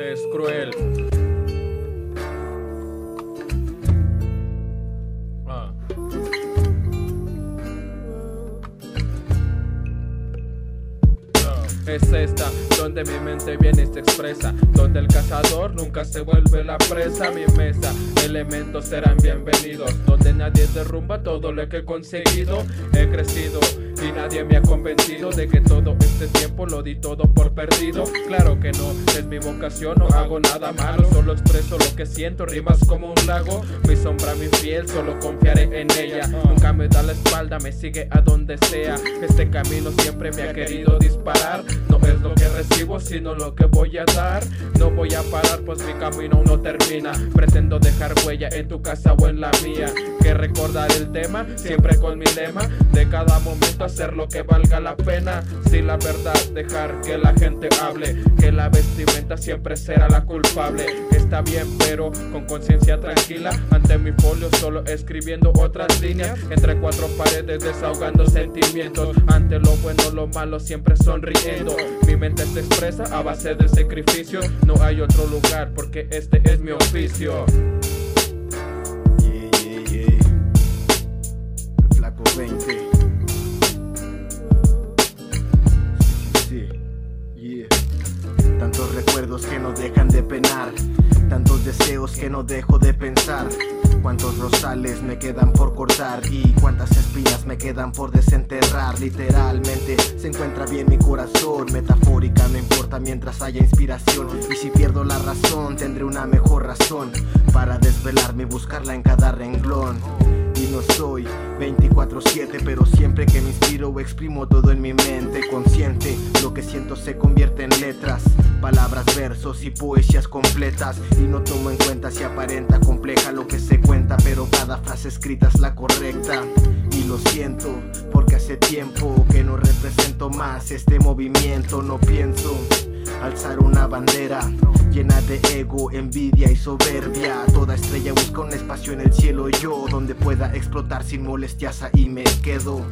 es cruel. Ah. es esta, donde mi mente viene y se expresa, donde el cazador nunca se vuelve la presa, mi mesa, elementos serán bienvenidos, donde nadie derrumba todo lo que he conseguido, he crecido y nadie me ha convencido de que todo este tiempo lo di todo por perdido. Claro que no, es mi vocación, no hago nada malo, solo expreso lo que siento, rimas como un lago. Mi sombra, mi fiel, solo confiaré en ella. Nunca me da la espalda, me sigue a donde sea. Este camino siempre me ha querido disparar. Recibo, sino lo que voy a dar. No voy a parar, pues mi camino no termina. Pretendo dejar huella en tu casa o en la mía. Que recordar el tema, siempre con mi lema. De cada momento hacer lo que valga la pena. Sin la verdad, dejar que la gente hable. Que la vestimenta siempre será la culpable. Está bien, pero con conciencia tranquila. Ante mi folio, solo escribiendo otras líneas. Entre cuatro paredes, desahogando sentimientos. Ante lo bueno, lo malo, siempre sonriendo. Se expresa a base de sacrificio. No hay otro lugar porque este es mi oficio. Yeah, yeah, yeah. Flaco 20. Tantos recuerdos que no dejan de penar. Tantos deseos que no dejo de pensar. Cuántos rosales me quedan por cortar y cuántas espinas me quedan por desenterrar. Literalmente se encuentra bien mi corazón. Metafórica no importa mientras haya inspiración. Y si pierdo la razón, tendré una mejor razón para desvelarme y buscarla en cada renglón. No soy 24-7, pero siempre que me inspiro exprimo todo en mi mente consciente. Lo que siento se convierte en letras, palabras, versos y poesías completas. Y no tomo en cuenta si aparenta compleja lo que se cuenta, pero cada frase escrita es la correcta. Y lo siento, porque hace tiempo que no represento más este movimiento, no pienso alzar una bandera llena de ego, envidia y soberbia. Toda estrella busca un espacio en el cielo, yo donde pueda explotar sin molestias ahí me quedo.